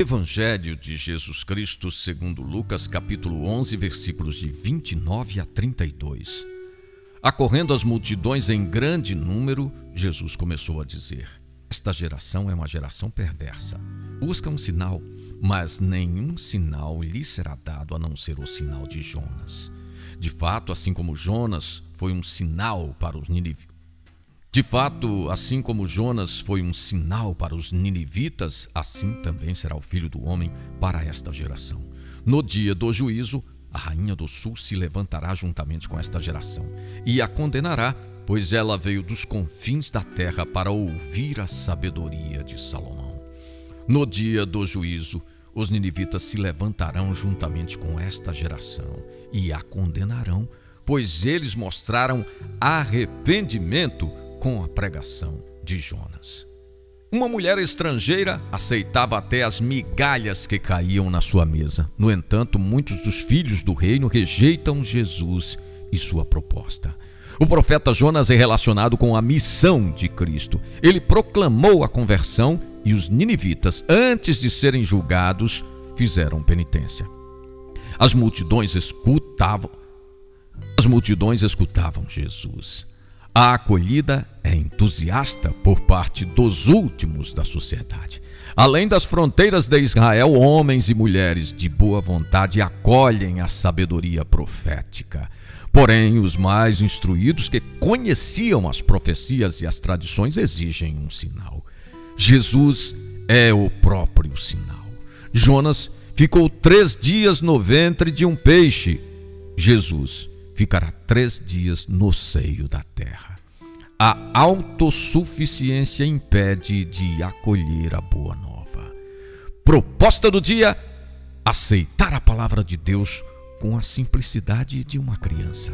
Evangelho de Jesus Cristo, segundo Lucas, capítulo 11, versículos de 29 a 32. Acorrendo as multidões em grande número, Jesus começou a dizer: Esta geração é uma geração perversa. Busca um sinal, mas nenhum sinal lhe será dado a não ser o sinal de Jonas. De fato, assim como Jonas foi um sinal para os ninivitas, de fato, assim como Jonas foi um sinal para os ninivitas, assim também será o filho do homem para esta geração. No dia do juízo, a rainha do sul se levantará juntamente com esta geração e a condenará, pois ela veio dos confins da terra para ouvir a sabedoria de Salomão. No dia do juízo, os ninivitas se levantarão juntamente com esta geração e a condenarão, pois eles mostraram arrependimento com a pregação de Jonas. Uma mulher estrangeira aceitava até as migalhas que caíam na sua mesa. No entanto, muitos dos filhos do reino rejeitam Jesus e sua proposta. O profeta Jonas é relacionado com a missão de Cristo. Ele proclamou a conversão e os ninivitas, antes de serem julgados, fizeram penitência. As multidões escutavam. As multidões escutavam Jesus. A acolhida é entusiasta por parte dos últimos da sociedade. Além das fronteiras de Israel, homens e mulheres de boa vontade acolhem a sabedoria profética. Porém, os mais instruídos que conheciam as profecias e as tradições exigem um sinal. Jesus é o próprio sinal. Jonas ficou três dias no ventre de um peixe. Jesus ficará três dias no seio da terra. A autossuficiência impede de acolher a boa nova. Proposta do dia: aceitar a palavra de Deus com a simplicidade de uma criança.